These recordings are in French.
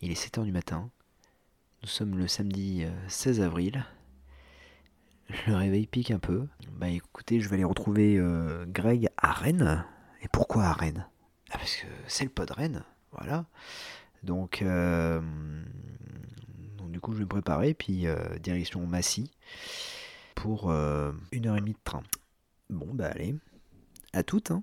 Il est 7h du matin. Nous sommes le samedi euh, 16 avril. Le réveil pique un peu. Bah écoutez, je vais aller retrouver euh, Greg à Rennes. Et pourquoi à Rennes? Ah, Parce que c'est le pod Rennes. Voilà. Donc, euh, du coup, je vais me préparer. Puis euh, direction Massy pour euh, une heure et demie de train. Bon, bah allez. À toutes, hein.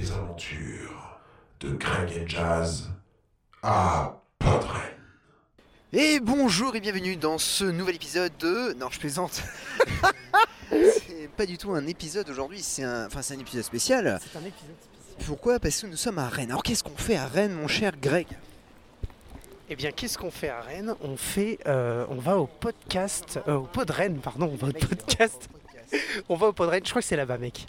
Les aventures de Greg et Jazz à Podren. Et bonjour et bienvenue dans ce nouvel épisode de... Non, je plaisante. c'est pas du tout un épisode aujourd'hui, c'est un... Enfin, c'est un épisode spécial. C'est un épisode spécial. Pourquoi? Parce que nous sommes à Rennes. Alors qu'est-ce qu'on fait à Rennes, mon cher Greg? Eh bien, qu'est-ce qu'on fait à Rennes? On fait, euh, on va au podcast, euh, au pod Rennes, pardon, on va au podcast. On va au pod Rennes. Je crois que c'est là-bas, mec.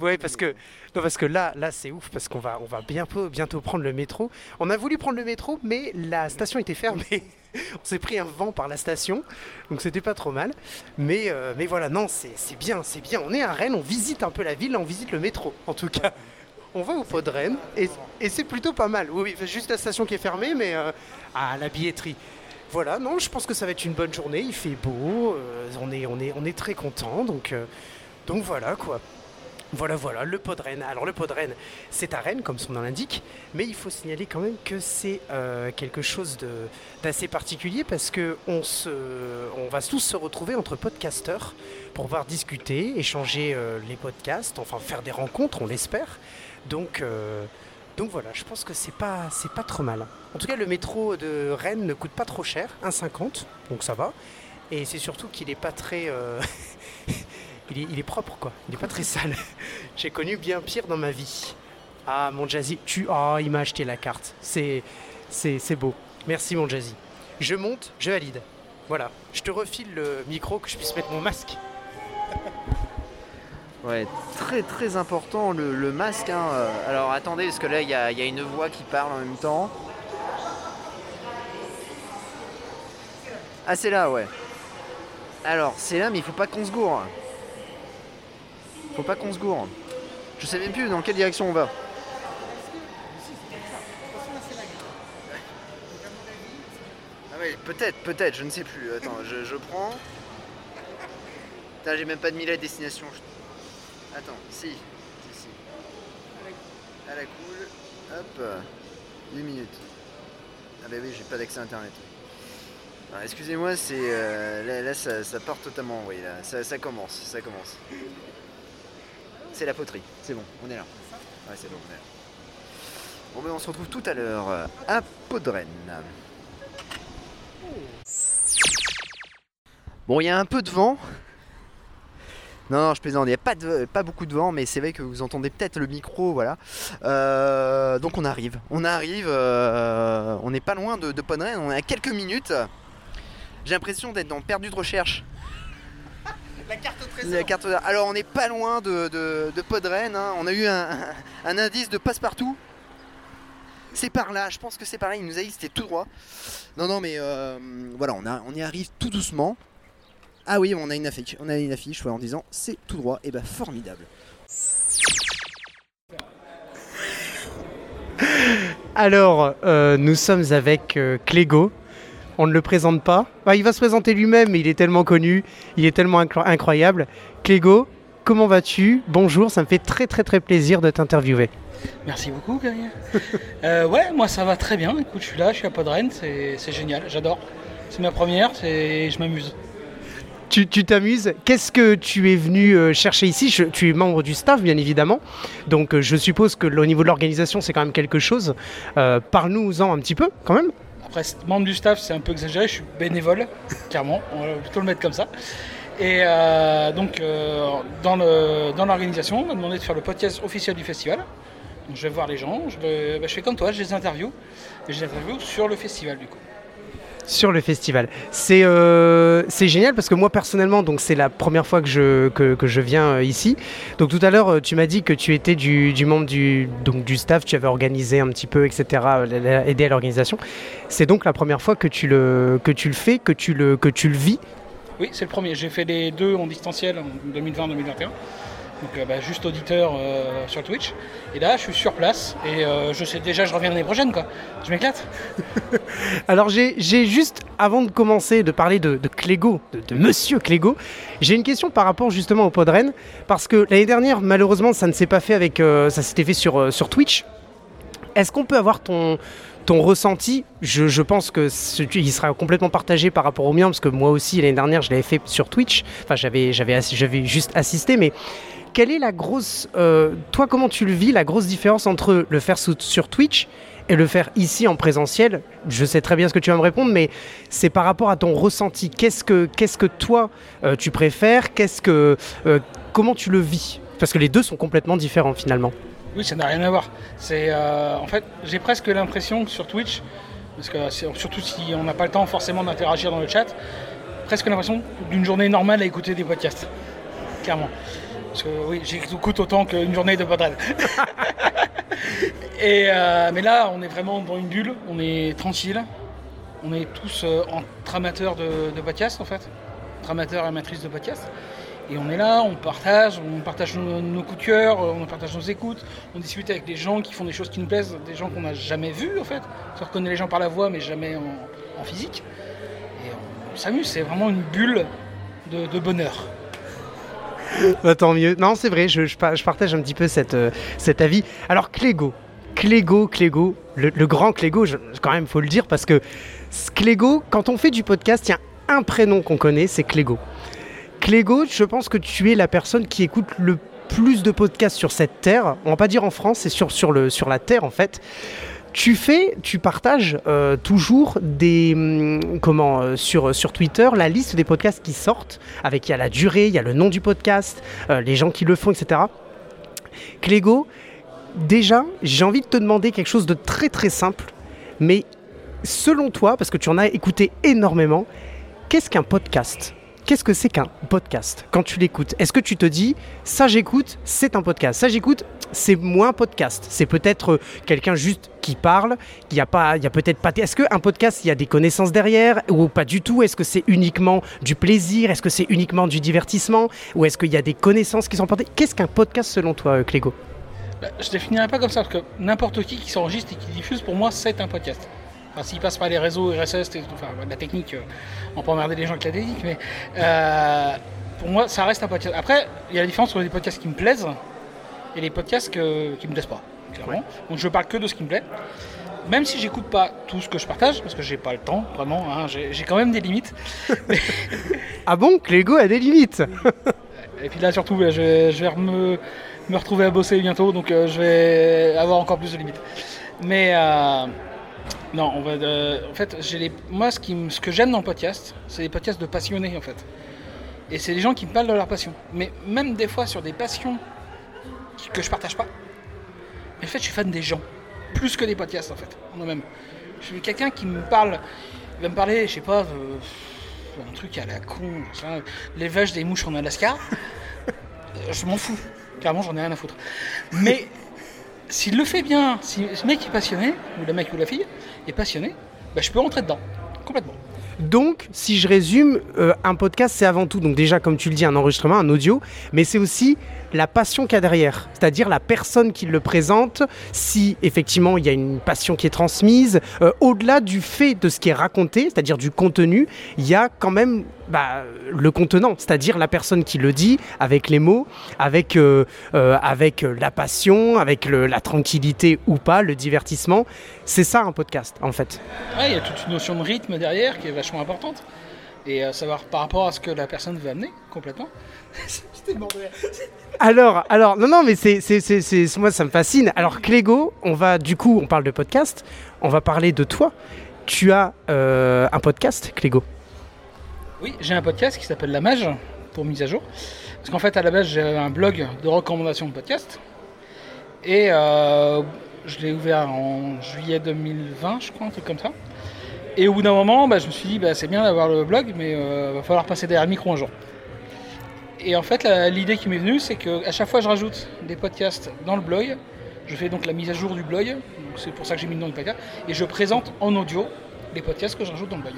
Ouais, parce que, non, parce que là, là, c'est ouf, parce qu'on va, on va bientôt, bientôt prendre le métro. On a voulu prendre le métro, mais la station était fermée. on s'est pris un vent par la station, donc c'était pas trop mal. Mais, euh, mais voilà, non, c'est bien, c'est bien. On est à Rennes, on visite un peu la ville, on visite le métro, en tout cas. On va au pod Rennes, et, et c'est plutôt pas mal. Oui, oui, juste la station qui est fermée, mais euh, à la billetterie. Voilà, non, je pense que ça va être une bonne journée. Il fait beau, euh, on, est, on, est, on est très content, donc, euh, donc voilà quoi. Voilà, voilà, le pod Rennes. Alors le pod Rennes, c'est à Rennes, comme son nom l'indique, mais il faut signaler quand même que c'est euh, quelque chose de- d'assez particulier parce que on, va tous se retrouver entre podcasteurs pour pouvoir discuter, échanger euh, les podcasts, enfin faire des rencontres, on l'espère. Donc, euh, donc voilà, je pense que c'est pas, pas trop mal. En tout cas, le métro de Rennes ne coûte pas trop cher, 1,50, donc ça va. Et c'est surtout qu'il est pas très. il, est, il est propre, quoi. Il est pas très sale. J'ai connu bien pire dans ma vie. Ah, mon Jazzy, tu. Oh, il m'a acheté la carte. C'est, c'est, c'est beau. Merci, mon Jazzy. Je monte, je valide. Voilà. Je te refile le micro que je puisse mettre mon masque. Ouais, très très important le, le masque. hein. Euh, Alors attendez, parce que là il y, a il y a une voix qui parle en même temps. Ah, c'est là, ouais. Alors, c'est là, mais il faut pas qu'on se gourre. Faut pas qu'on se gourre. Je sais même plus dans quelle direction on va. Ah oui, peut-être, peut-être, je ne sais plus. Attends, je, prends. Putain, j'ai même pas de mis la destination. Attends, si. Si, si. À la cool. Hop. 8 minutes. Ah bah oui, j'ai pas d'accès à internet. Excusez-moi, c'est. euh, là, ça, part totalement en vrille, là. Ça commence, ça commence. C'est la poterie. C'est bon, on est là. Ouais, c'est bon, on est là. Bon, on se retrouve tout à l'heure euh, à Podren. Bon, il y a un peu de vent. Non, non, je plaisante, il n'y a pas, de, pas beaucoup de vent, mais c'est vrai que vous entendez peut-être le micro, voilà. Euh, donc on arrive, on arrive, euh, on n'est pas loin de, de Podren, on est à quelques minutes. J'ai l'impression d'être dans Perdu de recherche. La carte au La carte d'art. Alors on n'est pas loin de, de, de Podren, hein. on a eu un, un indice de passe-partout. C'est par là, je pense que c'est par là, il nous a dit que c'était tout droit. Non, non, mais euh, voilà, on, a, on y arrive tout doucement. Ah oui, on a une affiche, on a une affiche ouais, en disant c'est tout droit, et bah formidable. Alors, euh, nous sommes avec euh, Clégo. On ne le présente pas. Bah, il va se présenter lui-même, mais il est tellement connu, il est tellement incro- incroyable. Clégo, comment vas-tu? Bonjour, ça me fait très très très plaisir de t'interviewer. Merci beaucoup, Gaël. Euh, ouais, moi ça va très bien. Écoute, je suis là, je suis à Podren, c'est génial, j'adore. C'est ma première, je m'amuse. Tu t'amuses? Qu'est-ce que tu es venu euh, chercher ici? Je- Tu es membre du staff, bien évidemment. Donc, euh, je suppose que au niveau de l'organisation, c'est quand même quelque chose. Parle-nous-en un petit peu, quand même. Membre du staff, c'est un peu exagéré, je suis bénévole, clairement, on va plutôt le mettre comme ça. Et euh, donc, euh, dans l'organisation, on a demandé de faire le podcast officiel du festival. Donc, je vais voir les gens, je, bah, je fais comme toi, je les interview. Et je les interview sur le festival du coup. Sur le festival. C'est euh, génial parce que moi personnellement, donc c'est la première fois que je, que, je viens euh, ici. Donc tout à l'heure, euh, tu m'as dit que tu étais du, membre du, donc, du staff, tu avais organisé un petit peu, etc., euh, aidé à l'organisation. C'est donc la première fois que tu le, que tu le fais, que tu le, que tu le vis? Oui, c'est le premier. J'ai fait les deux en distanciel en 2020-2021. Donc euh, bah, juste auditeur euh, sur Twitch. Et là, je suis sur place et euh, je sais déjà, je reviens l'année prochaine quoi. Je m'éclate. Alors j'ai juste, avant de commencer de parler de, Clégo, de, Monsieur Clégo, j'ai une question par rapport justement au Podren, parce que l'année dernière, malheureusement, ça ne s'est pas fait avec, euh, ça s'était fait sur, sur Twitch. Est-ce qu'on peut avoir ton, ton ressenti? Je, je pense que ce- il sera complètement partagé par rapport au mien, parce que moi aussi l'année dernière, je l'avais fait sur Twitch. Enfin, j'avais j'avais juste assisté, mais quelle est la grosse, euh, toi comment tu le vis, la grosse différence entre le faire sur Twitch et le faire ici en présentiel? Je sais très bien ce que tu vas me répondre, mais c'est par rapport à ton ressenti. Qu'est-ce que, qu'est-ce que toi euh, tu préfères? Qu'est-ce que, euh, comment tu le vis? Parce que les deux sont complètement différents finalement. Oui, ça n'a rien à voir. C'est en fait, j'ai presque l'impression que sur Twitch, parce que surtout si on n'a pas le temps forcément d'interagir dans le chat, presque l'impression d'une journée normale à écouter des podcasts. Clairement. Parce que oui, j'écoute autant qu'une journée de podcast. Euh, mais là, on est vraiment dans une bulle, on est tranquille, on est tous euh, entre amateurs de, de en fait, entre amateurs et amatrices de podcasts. Et on est là, on partage, on partage nos, coups de cœur, euh, on partage nos écoutes, on discute avec des gens qui font des choses qui nous plaisent, des gens qu'on n'a jamais vus en fait. On reconnaît les gens par la voix mais jamais en, physique. Et on s'amuse, c'est vraiment une bulle de bonheur. Bah, tant mieux. Non, c'est vrai, je, je pa- je partage un petit peu euh, cet avis. Alors, Clégo, Clégo, Clégo, le, grand Clégo, quand même, faut le dire, parce que Clégo, quand on fait du podcast, il y a un prénom qu'on connaît, c'est Clégo. Clégo, je pense que tu es la personne qui écoute le plus de podcasts sur cette terre. On va pas dire en France, c'est sur la terre, en fait. Tu fais, tu partages euh, toujours des hum, comment euh, sur sur Twitter la liste des podcasts qui sortent avec il y a la durée, il y a le nom du podcast, euh, les gens qui le font, etc. Clégo, déjà, j'ai envie de te demander quelque chose de très très simple, mais selon toi, parce que tu en as écouté énormément, qu'est-ce qu'un podcast? Qu'est-ce que c'est qu'un podcast? Quand tu l'écoutes Est-ce que tu te dis ça j'écoute, c'est un podcast? Ça j'écoute, c'est moins podcast. C'est peut-être euh, quelqu'un juste qui parle. Il y a a peut-être pas. Est-ce qu'un podcast il y a des connaissances derrière ou pas du tout? Est-ce que c'est uniquement du plaisir? Est-ce que c'est uniquement du divertissement? Ou est-ce qu'il y a des connaissances qui sont portées? Qu'est-ce qu'un podcast selon toi, euh, Clégo? Bah, je définirais pas comme ça, parce que n'importe qui qui s'enregistre et qui diffuse, pour moi, c'est un podcast. Enfin, s'il passe par les réseaux RSS, et tout, enfin, la technique, euh, on peut emmerder les gens avec la technique, mais euh, pour moi, ça reste un podcast. Après, il y a la différence entre les podcasts qui me plaisent et les podcasts que- qui me plaisent pas, clairement. Donc je parle que de ce qui me plaît. Même si j'écoute pas tout ce que je partage, parce que j'ai pas le temps, vraiment, hein, j'ai quand même des limites. Ah bon Clégo a des limites Et puis là, surtout, je vais, je vais me, me retrouver à bosser bientôt, donc euh, je vais avoir encore plus de limites. Mais euh, non, on va. euh, en fait, j'ai les, moi, ce, qui, me- ce que j'aime dans le podcast, c'est les podcasts de passionnés, en fait. Et c'est les gens qui me parlent de leur passion. Mais même des fois sur des passions qui- que je partage pas. Mais en fait, je suis fan des gens, plus que des podcasts, en fait, en eux-mêmes. Je suis quelqu'un qui me parle, il va me parler, je sais pas. de- un truc à la con, l'élevage des mouches en Alaska, euh, je m'en fous. Clairement, j'en ai rien à foutre. Mais s'il le fait bien, si ce mec est passionné, ou le mec ou la fille est passionné, bah, je peux rentrer dedans, complètement. Donc, si je résume, euh, un podcast, c'est avant tout, donc déjà, comme tu le dis, un enregistrement, un audio, mais c'est aussi la passion qu'il y a derrière, c'est-à-dire la personne qui le présente, si effectivement il y a une passion qui est transmise, euh, au-delà du fait de ce qui est raconté, c'est-à-dire du contenu, il y a quand même bah, le contenant, c'est-à-dire la personne qui le dit, avec les mots, avec, euh, euh, avec la passion, avec la tranquillité ou pas, le divertissement. C'est ça un podcast, en fait. Il y a toute une notion de rythme derrière qui est vachement importante. Et euh, savoir par rapport à ce que la personne veut amener, complètement. Alors, alors, non, non, mais c'est, c'est, c'est, c'est- moi, ça me fascine. Alors, Clégo, on va, du coup, on parle de podcast, on va parler de toi. Tu as euh, un podcast, Clégo. Oui, j'ai un podcast qui s'appelle La Mage, pour mise à jour. Parce qu'en fait, à la base, j'ai un blog de recommandations de podcasts. Et euh, je l'ai ouvert en juillet 2020, je crois, un truc comme ça. Et au bout d'un moment, bah, je me suis dit, bah, c'est bien d'avoir le blog, mais il va falloir passer derrière le micro un jour. Et en fait, l'idée qui m'est venue, c'est qu'à chaque fois, je rajoute des podcasts dans le blog. Je fais donc la mise à jour du blog. C'est pour ça que j'ai mis le nom du podcast. Et je présente en audio les podcasts que je rajoute dans le blog.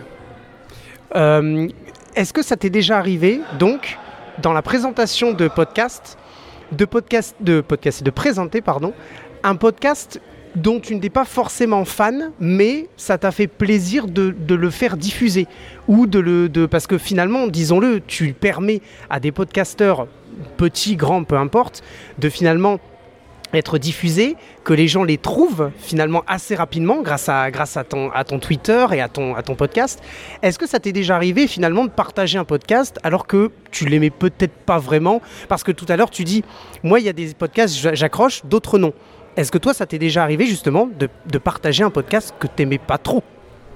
Euh, Est-ce que ça t'est déjà arrivé, donc, dans la présentation de podcast, de podcast, de podcast, de présenter, pardon, un podcast dont tu n'étais pas forcément fan, mais ça t'a fait plaisir de, le faire diffuser ou de le, de, parce que finalement, disons-le, tu permets à des podcasteurs petits, grands, peu importe, de finalement être diffusés, que les gens les trouvent finalement assez rapidement grâce à, ton, Twitter et à ton, à ton podcast. Est-ce que ça t'est déjà arrivé finalement de partager un podcast alors que tu l'aimais peut-être pas vraiment? Parce que tout à l'heure tu dis, moi il y a des podcasts, j'a- j'accroche, d'autres non. Est-ce que toi ça t'est déjà arrivé justement de, de partager un podcast que t'aimais pas trop?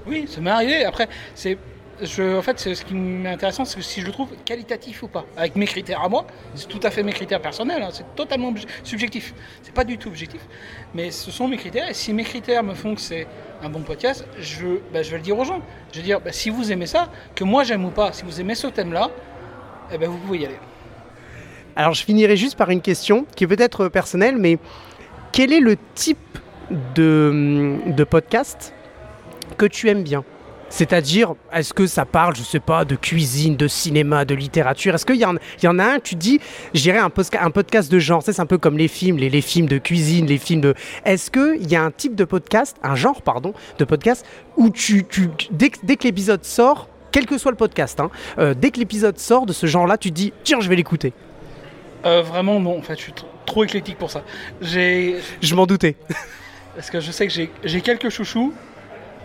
Oui, ça m'est arrivé. Après, c'est, je, en fait, ce qui m'est intéressant, c'est que si je le trouve qualitatif ou pas, avec mes critères à moi, c'est tout à fait mes critères personnels, hein, c'est totalement subjectif. C'est pas du tout objectif, mais ce sont mes critères. Et si mes critères me font que c'est un bon podcast, je, bah, je vais le dire aux gens. Je vais dire, bah, si vous aimez ça, que moi j'aime ou pas, si vous aimez ce thème-là, eh ben, vous pouvez y aller. Alors je finirai juste par une question qui est peut-être personnelle, mais quel est le type de, podcast que tu aimes bien? C'est-à-dire, est-ce que ça parle, je sais pas, de cuisine, de cinéma, de littérature? Est-ce qu'il y, en- a un, tu dis, j'irais un, un podcast de genre, c'est un peu comme les films, les, films de cuisine, les films de... Est-ce qu'il y a un type de podcast, un genre, pardon, de podcast, où tu, tu, dès, que- l'épisode sort, quel que soit le podcast, hein, euh, dès que l'épisode sort de ce genre-là, tu dis, tiens, je vais l'écouter Euh, vraiment, non, en fait, je suis tr- trop éclectique pour ça. J'ai, Je m'en doutais. Parce que je sais que j'ai- quelques chouchous,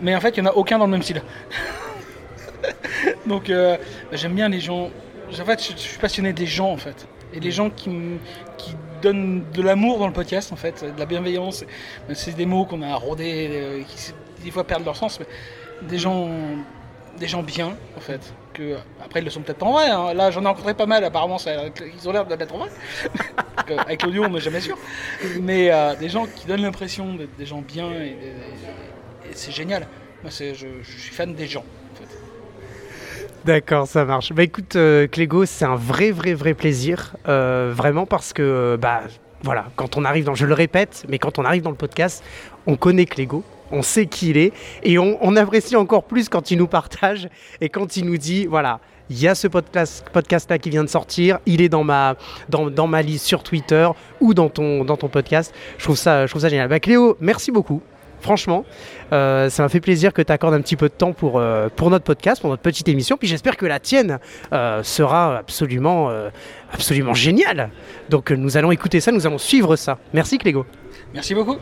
mais en fait, il n'y en a aucun dans le même style. Donc, euh, bah, j'aime bien les gens. En fait, je, je suis passionné des gens, en fait. Et les gens qui, qui donnent de l'amour dans le podcast, en fait, de la bienveillance. C'est des mots qu'on a rodés, euh, qui des fois perdent leur sens, mais des gens, des gens bien, en fait. Que, après, ils le sont peut-être en vrai. hein. Là, j'en ai rencontré pas mal, apparemment, ça- ils ont l'air d'être en vrai. Avec l'audio, on n'est jamais sûr. Mais euh, des gens qui donnent l'impression d'être des gens bien, c'est génial. Moi, je, je suis fan des gens. D'accord, ça marche. Bah écoute, euh, Clégo, c'est un vrai, vrai, vrai plaisir. euh, vraiment parce que, bah voilà, quand on arrive dans, je le répète, mais quand on arrive dans le podcast, on connaît Clégo, on sait qui il est, et on, on apprécie encore plus quand il nous partage et quand il nous dit, voilà, il y a ce podcast, podcast là qui vient de sortir, il est dans ma, dans, dans ma liste sur Twitter ou dans ton, dans ton podcast. Je trouve ça, je trouve ça génial. Bah Cléo, merci beaucoup. Franchement, euh, ça m'a fait plaisir que tu accordes un petit peu de temps pour, euh, pour notre podcast, pour notre petite émission. Puis j'espère que la tienne euh, sera absolument, absolument géniale. Donc nous allons écouter ça, nous allons suivre ça. Merci Clégo. Merci beaucoup.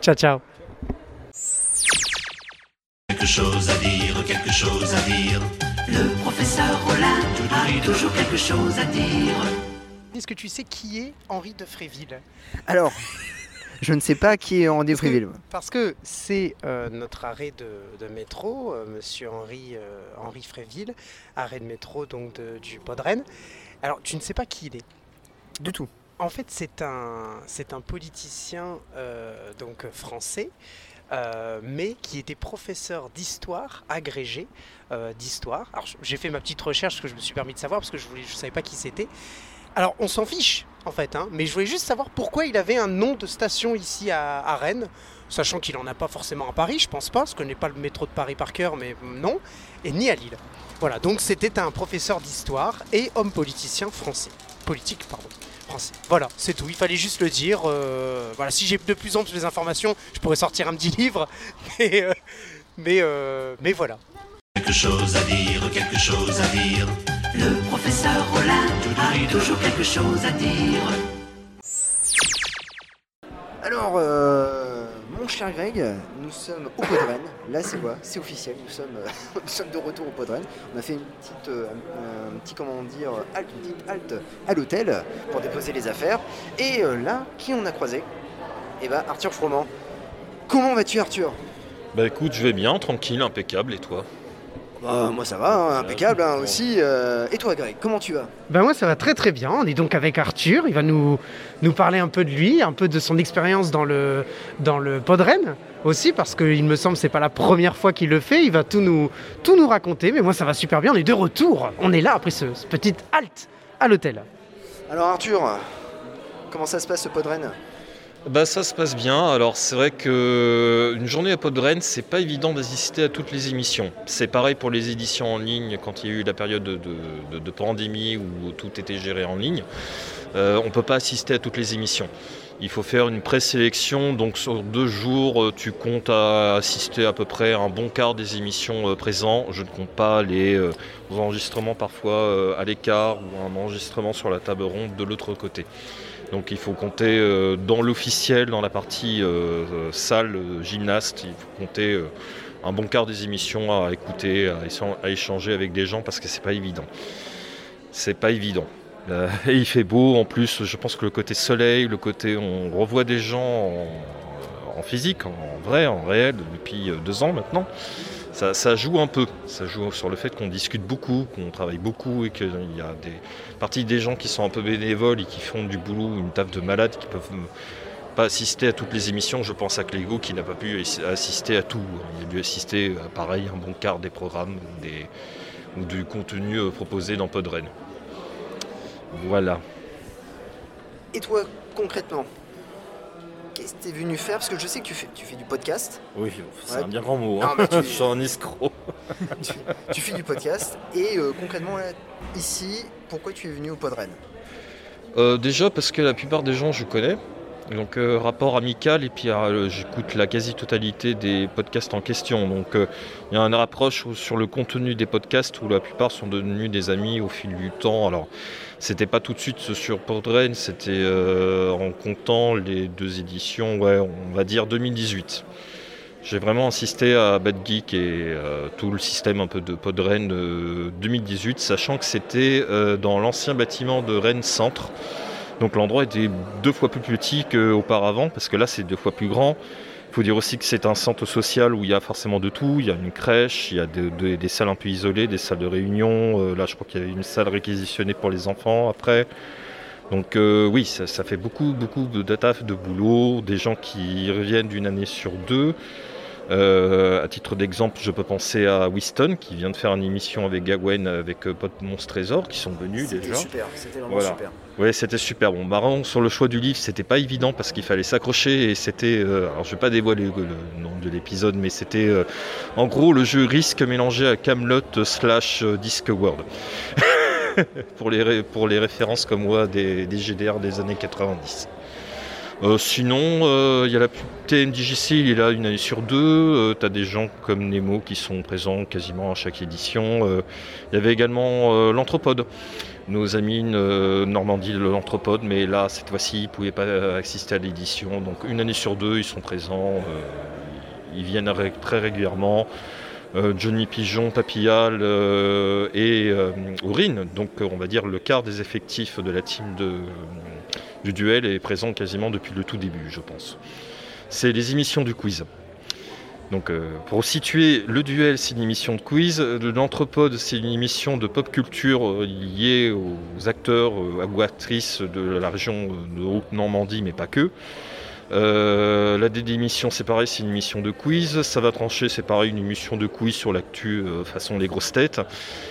Ciao, ciao. Quelque chose à dire, quelque chose à dire. Le professeur Rollin a toujours quelque chose à dire. Est-ce que tu sais qui est Henri de Fréville? Alors, je ne sais pas qui est en Fréville. Parce que c'est euh, notre arrêt de, de métro, euh, Monsieur Henri, euh, Henri Fréville, arrêt de métro donc de- du Podren. Alors tu ne sais pas qui il est? Du tout. En fait, c'est un, c'est un politicien euh, donc français, euh, mais qui était professeur d'histoire agrégé euh, d'histoire. Alors j'ai fait ma petite recherche que je me suis permis de savoir parce que je ne savais pas qui c'était. Alors on s'en fiche en fait, hein, mais je voulais juste savoir pourquoi il avait un nom de station ici à, Rennes, sachant qu'il n'en a pas forcément à Paris, je pense pas, parce que je connais pas le métro de Paris par cœur, mais non, et ni à Lille. Voilà, donc c'était un professeur d'histoire et homme politicien français. Politique, pardon. Français. Voilà, c'est tout. Il fallait juste le dire. euh, voilà, si j'ai de plus en plus les informations, je pourrais sortir un petit livre. Mais, euh, mais, euh, mais voilà. Quelque chose à dire, quelque chose à dire. Le professeur Rollin a toujours quelque chose à dire. Alors, euh, mon cher Greg, nous sommes au Podren. Là, c'est quoi? C'est officiel. Nous sommes, euh, de retour au Podren. On a fait une petite, euh, un, petit, comment dire, halte, une petite à l'hôtel pour déposer les affaires. Et là, qui on a croisé? Eh ben, Arthur Froment. Comment vas-tu, Arthur? Bah écoute, je vais bien, tranquille, impeccable, et toi? Bah, moi ça va, hein, impeccable hein, aussi. euh, et toi Greg, comment tu vas? Ben moi ça va très très bien. On est donc avec Arthur. Il va nous, nous parler un peu de lui, un peu de son expérience dans le, dans le Podren aussi, parce qu'il me semble que c'est pas la première fois qu'il le fait. Il va tout nous, tout nous raconter. Mais moi ça va super bien. On est de retour. On est là après ce, ce petite halte à l'hôtel. Alors Arthur, comment ça se passe ce podren? Bah ça se passe bien. Alors c'est vrai que une journée à Podren, c'est pas évident d'assister à toutes les émissions. C'est pareil pour les éditions en ligne quand il y a eu la période de, pandémie où tout était géré en ligne. Euh, on peut pas assister à toutes les émissions. Il faut faire une présélection, donc sur deux jours, euh, tu comptes assister à peu près à un bon quart des émissions euh, présents. Je ne compte pas les euh, enregistrements parfois euh, à l'écart ou un enregistrement sur la table ronde de l'autre côté. Donc il faut compter euh, dans l'officiel, dans la partie euh, euh, salle, gymnaste, il faut compter un bon quart des émissions à écouter, à, échan- à échanger avec des gens parce que c'est pas évident. C'est pas évident. Et il fait beau en plus, je pense que le côté soleil, le côté on revoit des gens en, physique, en vrai, en réel, depuis deux ans maintenant. Ça joue un peu, ça joue sur le fait qu'on discute beaucoup, qu'on travaille beaucoup et qu'il y a des partie des gens qui sont un peu bénévoles et qui font du boulot, une taf de malade, qui peuvent euh, pas assister à toutes les émissions. Je pense à Clégo qui n'a pas pu ass- assister à tout. Il a dû assister à pareil un bon quart des programmes ou, des, ou du contenu euh, proposé dans Podren. Voilà. Et toi concrètement Qu'est-ce que tu es venu faire? Parce que je sais que tu fais, tu fais du podcast. Oui, c'est Ouais. un bien grand mot. Hein. mais tu- Je suis un escroc. tu, tu fais du podcast. Et euh, concrètement, là, ici, pourquoi tu es venu au Podren Euh, déjà parce que la plupart des gens je connais. Donc euh, rapport amical et puis euh, j'écoute la quasi-totalité des podcasts en question. Donc il y a un rapproche au- sur le contenu des podcasts où la plupart sont devenus des amis au fil du temps. Alors c'était pas tout de suite sur Podren, c'était en comptant les deux éditions, ouais, on va dire 2018. J'ai vraiment insisté à Bad Geek et euh, tout le système un peu de Podren euh, 2018, sachant que c'était euh, dans l'ancien bâtiment de Rennes Centre. Donc l'endroit était deux fois plus petit qu'auparavant, parce que là c'est deux fois plus grand. Il faut dire aussi que c'est un centre social où il y a forcément de tout. Il y a une crèche, il y a de- de- des salles un peu isolées, des salles de réunion. Euh, là je crois qu'il y a une salle réquisitionnée pour les enfants après. Donc euh, oui, ça, ça fait beaucoup, beaucoup de data, de boulot, des gens qui reviennent d'une année sur deux. Euh, à titre d'exemple, je peux penser à Winston qui vient de faire une émission avec Gawain, avec euh, Monstre Trésor, qui sont venus C'était déjà. super, c'était vraiment Voilà. super. Ouais, c'était super. Bon, marrant sur le choix du livre, c'était pas évident parce qu'il fallait s'accrocher et c'était. euh, alors, je vais pas dévoiler le, le nom de l'épisode, mais c'était euh, en gros le jeu risque mélangé à Camelot slash euh, Discworld. pour, les pour les références comme moi des, des GDR des années 90. Euh, sinon, euh, il y a la TMDJC, il est là une année sur deux. tu as des gens comme Nemo qui sont présents quasiment à chaque édition. Euh, Il y avait également euh, l'Anthropode nos amis euh, Normandie de l'Anthropode, mais là, cette fois-ci, ils ne pouvaient pas euh, assister à l'édition. Donc, une année sur deux, ils sont présents. euh, ils viennent très régulièrement. Euh, Johnny Pigeon, Papillal euh, et euh, Aurine, donc euh, on va dire le quart des effectifs de la team de, du duel est présent quasiment depuis le tout début, je pense. C'est les émissions du quiz. Donc, euh, pour situer, le duel, c'est une émission de quiz. L'Anthropode, c'est une émission de pop culture euh, liée aux acteurs euh, ou actrices de la région de Haute-Normandie, mais pas que. La démission, c'est pareil, c'est une émission de quiz. Ça va trancher, c'est pareil, une émission de quiz sur l'actu façon les grosses têtes.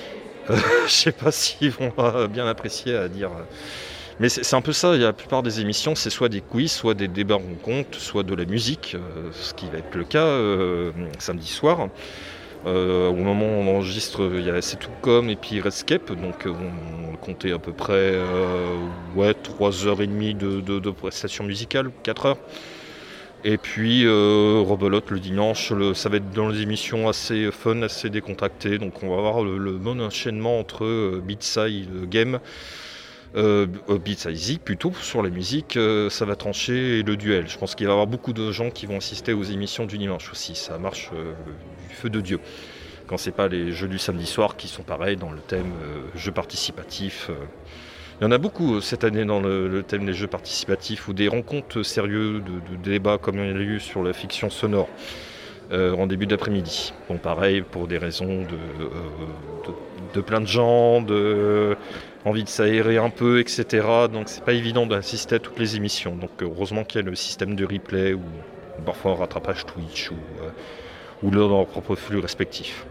Je sais pas s'ils vont bien apprécier à dire. Mais c'est un peu ça, la plupart des émissions, c'est soit des quiz, soit des débats rencontres, soit de la musique, euh, ce qui va être le cas euh, samedi soir. Euh, au moment où on enregistre, il y a C'est tout comme et puis Redscape, donc on, on comptait à peu près ouais, 3h30 de, de, de prestations musicales, 4 heures. Et puis euh, Rebelote le dimanche, ça va être dans les émissions assez fun, assez décontractées, donc on va avoir le, le bon enchaînement entre Beatside Game euh, Beats Easy plutôt sur la musique, euh, ça va trancher le duel. Je pense qu'il va y avoir beaucoup de gens qui vont assister aux émissions du dimanche aussi. Ça marche euh, du feu de Dieu. Quand c'est pas les jeux du samedi soir qui sont pareils dans le thème euh, jeux participatifs. Il y en a beaucoup cette année dans le, thème des jeux participatifs ou des rencontres sérieuses de, de débats comme il y a eu sur la fiction sonore. Euh, en début d'après-midi. Bon, pareil, pour des raisons de, euh, de, plein de gens, de envie de s'aérer un peu, etc. Donc c'est pas évident d'assister à toutes les émissions. Donc heureusement qu'il y a le système de replay ou parfois un rattrapage Twitch ou, euh, ou leur propre flux respectif.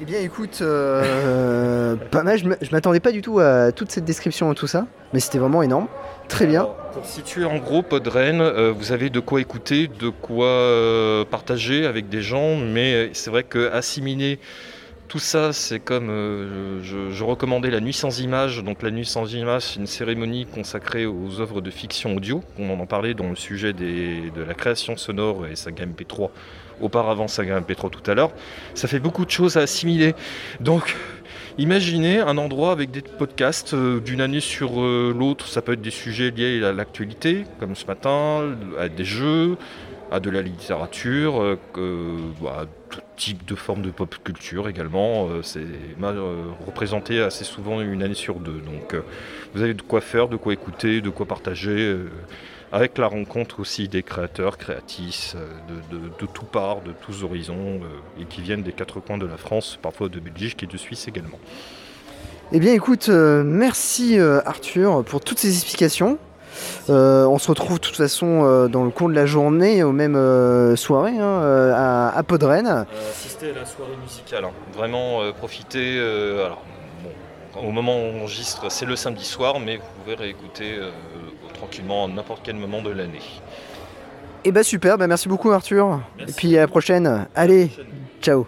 Eh bien, écoute, euh, pas mal. Je m'attendais pas du tout à toute cette description et tout ça, mais c'était vraiment énorme. Très bien. Alors, pour situer en gros Podren, euh, vous avez de quoi écouter, de quoi euh, partager avec des gens, mais c'est vrai que assimiler tout ça, c'est comme je, recommandais La Nuit sans images. Donc La Nuit sans images, c'est une cérémonie consacrée aux œuvres de fiction audio. On en parlait dans le sujet des- de la création sonore et saga MP3. Auparavant, saga MP3 tout à l'heure. Ça fait beaucoup de choses à assimiler. Donc, Imaginez un endroit avec des podcasts euh, d'une année sur euh, l'autre. Ça peut être des sujets liés à l'actualité, comme ce matin, à des jeux, à de la littérature, euh, bah, tout type de forme de pop culture également. Euh, C'est représenté assez souvent une année sur deux. Donc vous avez de quoi faire, de quoi écouter, de quoi partager. Avec la rencontre aussi des créateurs, créatrices euh, de, de, de tout part, de tous horizons, euh, et qui viennent des quatre coins de la France, parfois de Belgique et de Suisse également. Eh bien, écoute, euh, merci euh, Arthur pour toutes ces explications. Euh, on se retrouve de toute façon euh, dans le cours de la journée, aux mêmes euh, soirées, hein, à, à Podren. assister à la soirée musicale, hein. vraiment euh, profiter. euh, alors, bon, au moment où on enregistre, c'est le samedi soir, mais vous pouvez réécouter euh, tranquillement à n'importe quel moment de l'année. Eh bah super, bah merci beaucoup Arthur. Et puis à la prochaine. Allez, ciao.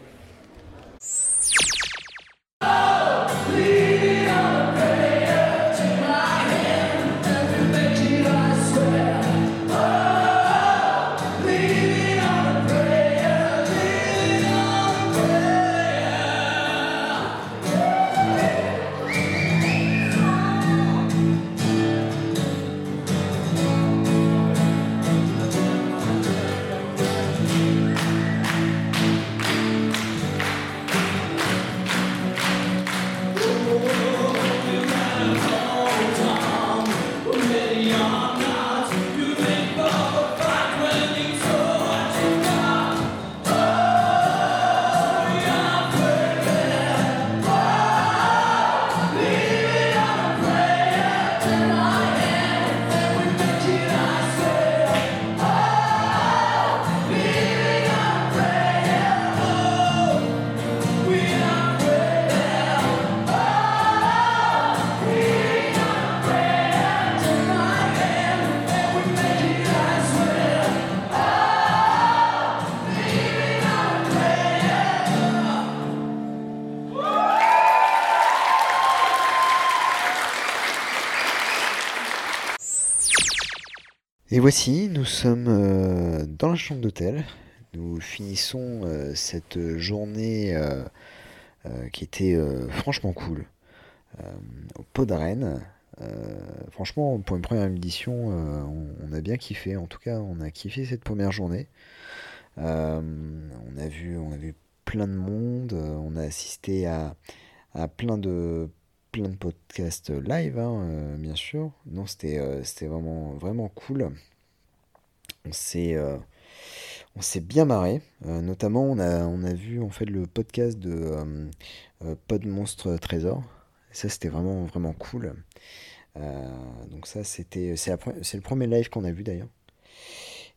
Voici, nous sommes euh, dans la chambre d'hôtel. Nous finissons euh, cette journée euh, qui était franchement cool au Pot franchement, pour une première édition, on, a bien kiffé. En tout cas, on a kiffé cette première journée. On a vu, on a vu plein de monde. On a assisté à, à plein de plein de podcasts live, hein, bien sûr. Non, c'était c'était vraiment vraiment cool. On s'est euh, on s'est bien marré. Euh, notamment, on a on a vu en fait le podcast de euh, Pod Monstre Trésor. Ça, c'était vraiment vraiment cool. Donc ça, c'était c'est le premier live qu'on a vu d'ailleurs.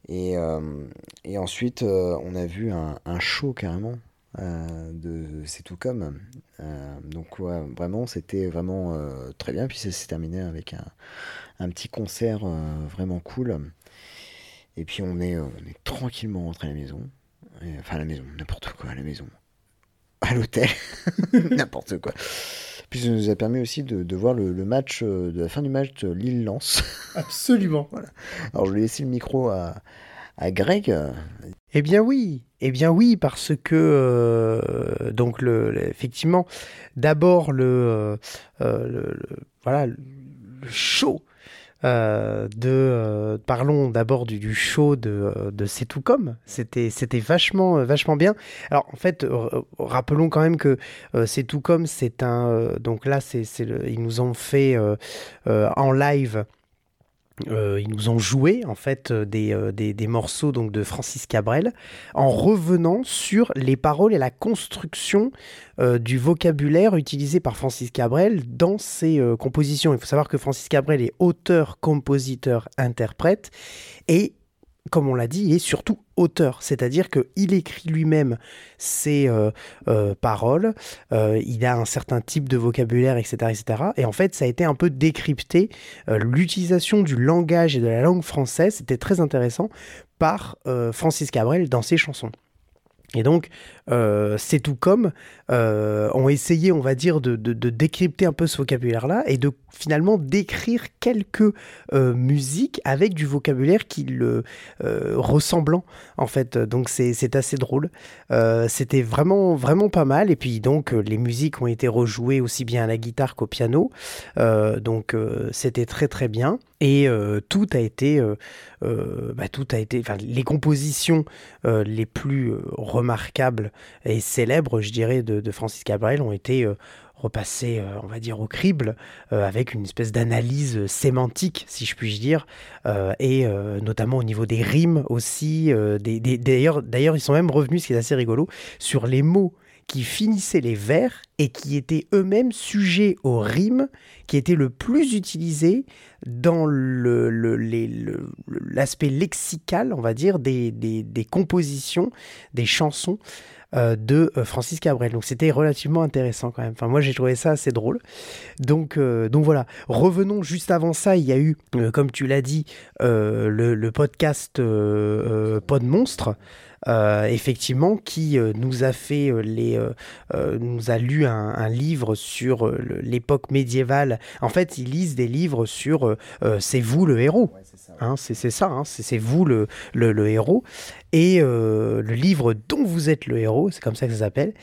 Et, et ensuite, on a vu un, un show carrément de C'est tout comme. Donc vraiment, c'était vraiment très bien. Puis ça s'est terminé avec un, un petit concert vraiment cool. Et puis on est, euh, on est tranquillement rentré à la maison. Et- enfin à la maison, n'importe quoi à la maison. À l'hôtel, n'importe quoi. Puis ça nous a permis aussi de, de voir le, le match, euh, de la fin du match de Lille-Lens. Absolument. Alors je vais laisser le micro à, à Greg. Eh bien oui, eh bien oui, parce que euh, donc le, le- effectivement, d'abord le, euh, le, le- voilà le show euh, de euh, parlons d'abord du, show de, euh, de C'est tout comme c'était c'était vachement vachement bien. Alors en fait rappelons quand même que euh, C'est tout comme c'est un donc là c'est ils nous ont fait en live ils nous ont joué en fait des, des, des, morceaux donc de Francis Cabrel en revenant sur les paroles et la construction du vocabulaire utilisé par Francis Cabrel dans ses compositions. Il faut savoir que Francis Cabrel est auteur, compositeur, interprète et comme on l'a dit, est surtout auteur, c'est-à-dire qu'il écrit lui-même ses euh, euh, paroles, euh, il a un certain type de vocabulaire, etc., etc. Et en fait, ça a été un peu décrypté. L'utilisation du langage et de la langue française, c'était très intéressant par Francis Cabrel dans ses chansons. Et donc, euh, c'est tout comme euh, ont essayé, on va dire, de, décrypter un peu ce vocabulaire-là et de finalement d'écrire quelques euh, musiques avec du vocabulaire qui le ressemblant, en fait. Donc, c'est assez drôle. C'était vraiment, vraiment pas mal. Et puis, donc, les musiques ont été rejouées aussi bien à la guitare qu'au piano. donc, c'était très, très bien. Et tout a été, bah, tout a été, les compositions les plus remarquables et célèbres, je dirais, de, Francis Cabrel ont été euh, repassées, euh, on va dire, au crible, euh, avec une espèce d'analyse sémantique, si je puis dire, et notamment au niveau des rimes aussi. D'ailleurs, ils sont même revenus, ce qui est assez rigolo, sur les mots qui finissaient les vers et qui étaient eux-mêmes sujets aux rimes, qui étaient le plus utilisés dans l'aspect le, lexical, on va dire, des, compositions, des chansons de euh, Francis Cabrel. Donc c'était relativement intéressant quand même. Enfin, moi j'ai trouvé ça assez drôle. Donc, euh, donc voilà. Revenons juste avant ça, il y a eu, comme tu l'as dit, le, le, podcast Pod Monstre. Euh, effectivement, qui euh, nous a fait euh, les, nous a lu un, livre sur l'époque médiévale. En fait, ils lisent des livres sur c'est vous le héros. Hein, c'est ça, hein, c'est vous le, le, héros. Et le livre dont vous êtes le héros, c'est comme ça que ça s'appelle.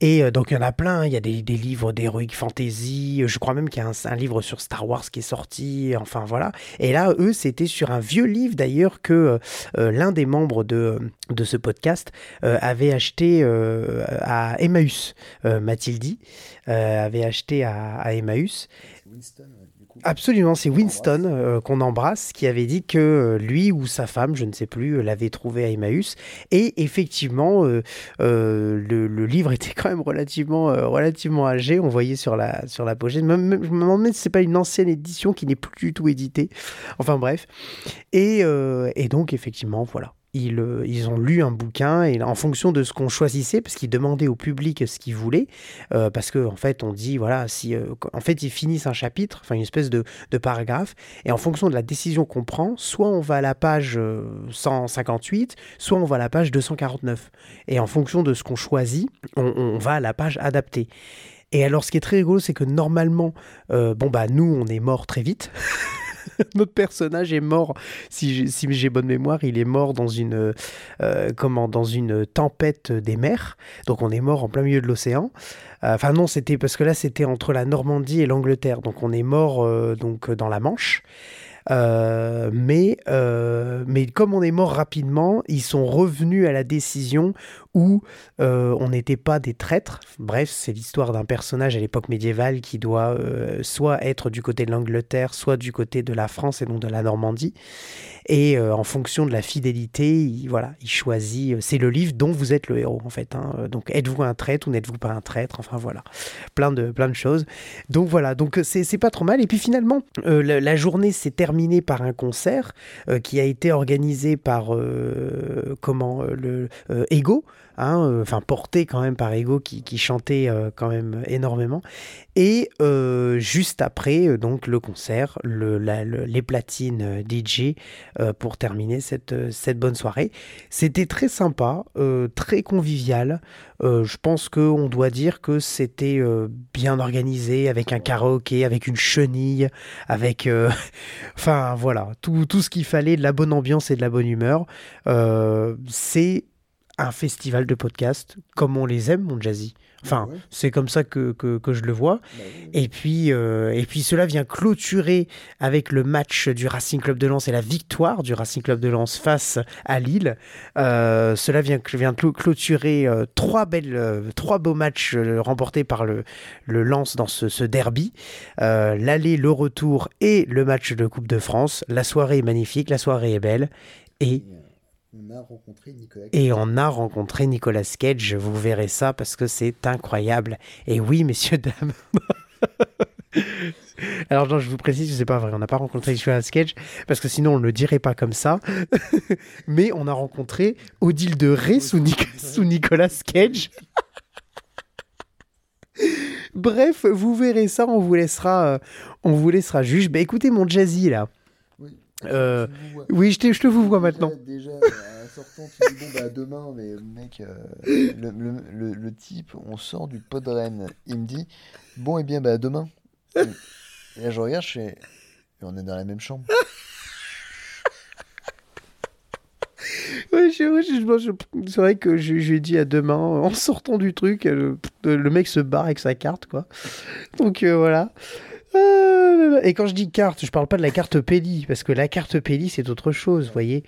Et donc il y en a plein, il y a des, des livres d'heroic fantasy, je crois même qu'il y a un, livre sur Star Wars qui est sorti, enfin voilà. Et là, eux, c'était sur un vieux livre d'ailleurs que l'un des membres de, de ce podcast euh, avait acheté euh, à Emmaüs, euh, Mathilde avait acheté à, Emmaüs. Absolument, c'est Winston qu'on embrasse qui avait dit que lui ou sa femme, je ne sais plus, l'avait trouvé à Emmaüs. Et effectivement, le, livre était quand même relativement, relativement âgé. On voyait sur la, sur la pochette. je me demande si c'est pas une ancienne édition qui n'est plus du tout éditée. Enfin bref. Et, et donc, effectivement, voilà. Euh, ils, ont lu un bouquin et en fonction de ce qu'on choisissait, parce qu'ils demandaient au public ce qu'ils voulaient, euh, parce qu'en en fait on dit voilà si euh, en fait ils finissent un chapitre, enfin une espèce de, paragraphe, et en fonction de la décision qu'on prend, soit on va à la page 158, soit on va à la page 249, et en fonction de ce qu'on choisit, on, va à la page adaptée. Et alors, ce qui est très rigolo, c'est que normalement, bon bah nous, on est mort très vite. notre personnage est mort, si j'ai bonne mémoire, il est mort dans une, euh, comment, dans une tempête des mers. Donc on est mort en plein milieu de l'océan. Euh, enfin non, c'était parce que là c'était entre la Normandie et l'Angleterre. Donc on est mort euh, donc dans la Manche. Mais, mais comme on est mort rapidement, ils sont revenus à la décision où euh, on n'était pas des traîtres. Bref, c'est l'histoire d'un personnage à l'époque médiévale qui doit soit être du côté de l'Angleterre, soit du côté de la France et non de la Normandie. Et en fonction de la fidélité, il, voilà, il choisit. C'est le livre dont vous êtes le héros, en fait. Hein. Donc, êtes-vous un traître ou n'êtes-vous pas un traître? Enfin, voilà. Plein de, plein de choses. Donc, voilà. Donc, c'est pas trop mal. Et puis, finalement, la, la journée s'est terminée par un concert euh, qui a été organisé par euh, comment euh, le Ego, hein, enfin porté quand même par Ego qui, chantait quand même énormément. Et juste après donc le concert, le, les platines DJ pour terminer cette, bonne soirée. C'était très sympa, très convivial. je pense qu'on doit dire que c'était bien organisé, avec un karaoké, avec une chenille, avec... enfin voilà, tout ce qu'il fallait, de la bonne ambiance et de la bonne humeur. c'est un festival de podcasts comme on les aime, mon Jazzy. Enfin, ouais. c'est comme ça que, que, que je le vois. Bah. Et puis, euh, et puis cela vient clôturer avec le match du Racing Club de Lens et la victoire du Racing Club de Lens face à Lille. Euh, cela vient, vient clôturer euh, trois, belles, trois beaux matchs remportés par le, le Lens dans ce, ce derby. L'aller, le retour et le match de Coupe de France. La soirée est magnifique, la soirée est belle. Et On a rencontré Nicolas. et on a rencontré Nicolas Cage. Vous verrez ça parce que c'est incroyable. Et oui, messieurs, dames. Alors, non, je vous précise, c'est pas vrai. On n'a pas rencontré Nicolas Cage parce que sinon on ne le dirait pas comme ça. Mais on a rencontré Odile de Ré sous, Nic- sous Nicolas Cage. Bref, vous verrez ça. On vous laissera, euh, on vous laissera juge. Bah écoutez, mon jazzy là. Oui. Euh, Je. Oui, je, te- je te vous vois maintenant. Déjà, déjà, en sortant, tu dis bon bah demain, mais mec, euh, le, le, le, le type, on sort du Rennes. Il me dit bon et bien bah demain. Et là je regarde, je fais on est dans la même chambre. Ouais, c'est vrai que je, lui ai dit à demain, en sortant du truc, euh, le, le mec se barre avec sa carte, quoi. Donc euh, voilà. Ah. Et quand je dis carte, je parle pas de la carte Peli, parce que la carte Peli, c'est autre chose, vous voyez.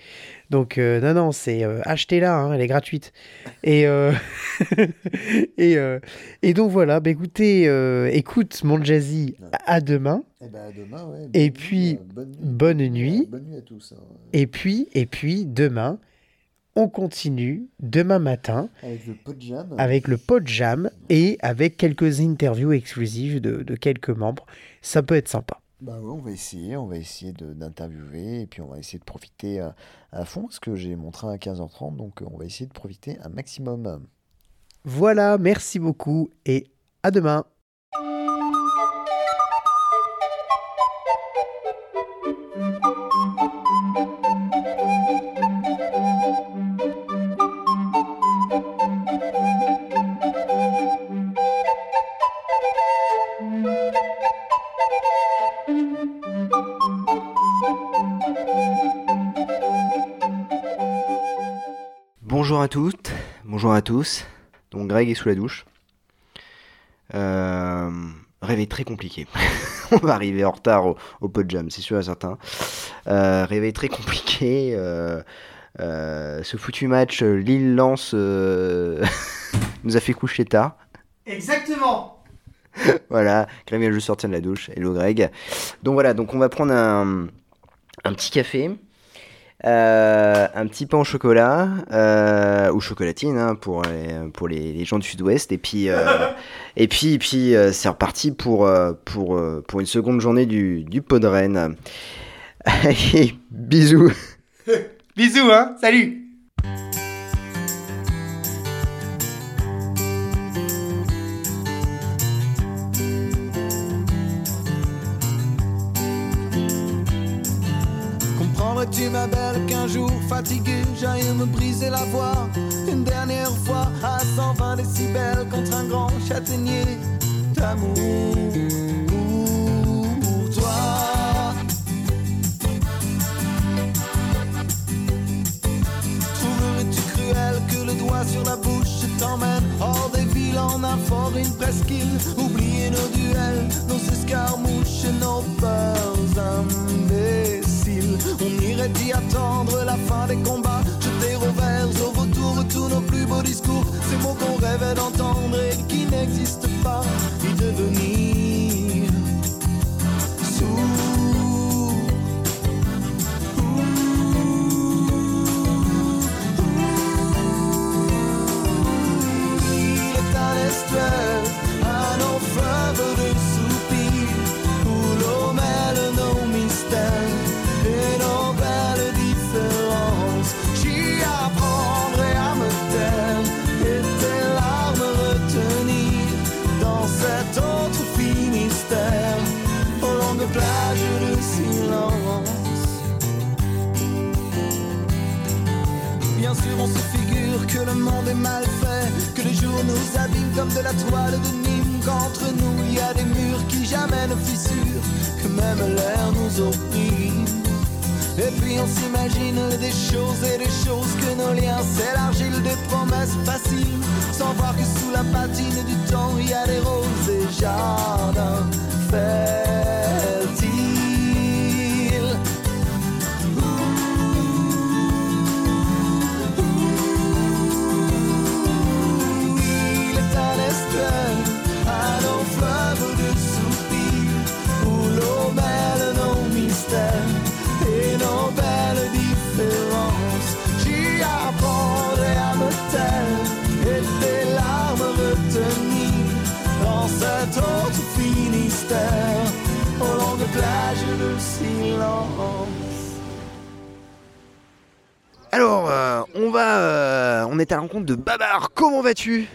Donc euh, non, non, c'est euh, achetez-la, hein, elle est gratuite. Et, euh, et, euh, et donc voilà, bah, écoutez, écoute mon jazzy, à demain. Et bah à demain, ouais. bonne Et puis, bonne nuit. bonne nuit. Bonne nuit à tous. hein. Et puis, et puis, demain, on continue, demain matin, Avec le pod jam. avec le pod jam et avec quelques interviews exclusives de, de quelques membres. Ça peut être sympa. Bah ouais, on va essayer, on va essayer d'interviewer et puis on va essayer de profiter à, à fond parce que j'ai mon train à 15h30 donc euh, on va essayer de profiter un maximum. Voilà, merci beaucoup et à demain. Toutes, bonjour à tous. Donc Greg est sous la douche. Euh, réveil très compliqué. On va arriver en retard au, au pot de jam, c'est sûr et certain. Euh, réveil très compliqué. euh, euh, ce foutu match euh, Lille-Lens euh, nous a fait coucher tard. Exactement. voilà, Greg vient juste sortir de la douche. Hello Greg. Donc voilà, donc on va prendre un, un petit café. Euh, un petit pain au chocolat euh, ou chocolatine hein, pour les, pour les, gens du sud-ouest et puis euh, et puis et puis c'est reparti pour pour pour une seconde journée du du pot de Rennes. Bisous. Bisous, hein. Salut. Fatigué j'aille me briser la voix. Une dernière fois à 120 décibels contre un grand châtaignier d'amour. Pour toi. Trouverais-tu cruel que le doigt sur la bouche t'emmène? Hors des villes en un fort, une presqu'île. Oublier nos duels, nos escarmouches nos peurs On irait y attendre la fin des combats. Jeter au vert au retour tous nos plus beaux discours. Ces mots qu'on rêvait d'entendre et qui n'existent pas. Y devenir monde est mal fait, que les jours nous abîment comme de la toile de Nîmes, qu'entre nous il y a des murs qui jamais ne fissurent, que même l'air nous opprime. Et puis on s'imagine des choses et des choses que nos liens, c'est l'argile des promesses c'est facile, sans voir que sous la patine du temps, il y a des roses et jardins fertiles. À la rencontre de Babar. Comment vas-tu?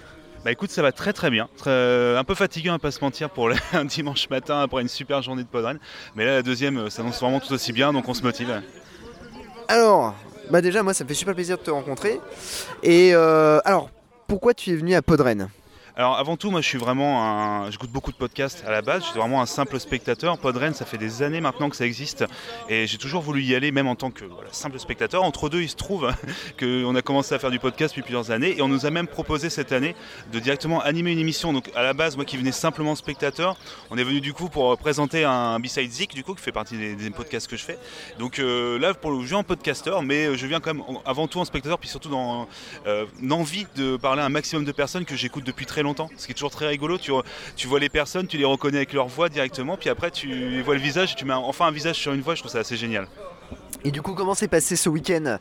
Bah écoute, ça va très très bien. Très- euh, un peu fatigué, on va pas se mentir, pour le- un dimanche matin après une super journée de podren. Mais là, la deuxième euh, s'annonce vraiment tout aussi bien, donc on se motive. Alors, bah déjà, moi, ça me fait super plaisir de te rencontrer. Et euh, alors, pourquoi tu es venu à Podren? Alors avant tout, moi je suis vraiment un... J'écoute beaucoup de podcasts à la base, je suis vraiment un simple spectateur. Podren, ça fait des années maintenant que ça existe et j'ai toujours voulu y aller, même en tant que simple spectateur. Entre deux, il se trouve qu'on a commencé à faire du podcast depuis plusieurs années et on nous a même proposé cette année de directement animer une émission. Donc à la base, moi qui venais simplement spectateur, on est venu du coup pour présenter un B-Side Zik, du coup, qui fait partie des, podcasts que je fais. Donc euh, là, pour le je en podcasteur, mais je viens quand même avant tout en spectateur, puis surtout dans euh, l'envie de parler à un maximum de personnes que j'écoute depuis très longtemps. Ce qui est toujours très rigolo, tu, vois les personnes, tu les reconnais avec leur voix directement, puis après tu vois le visage, tu mets enfin un visage sur une voix, je trouve ça assez génial. Et du coup, comment s'est passé ce week-end?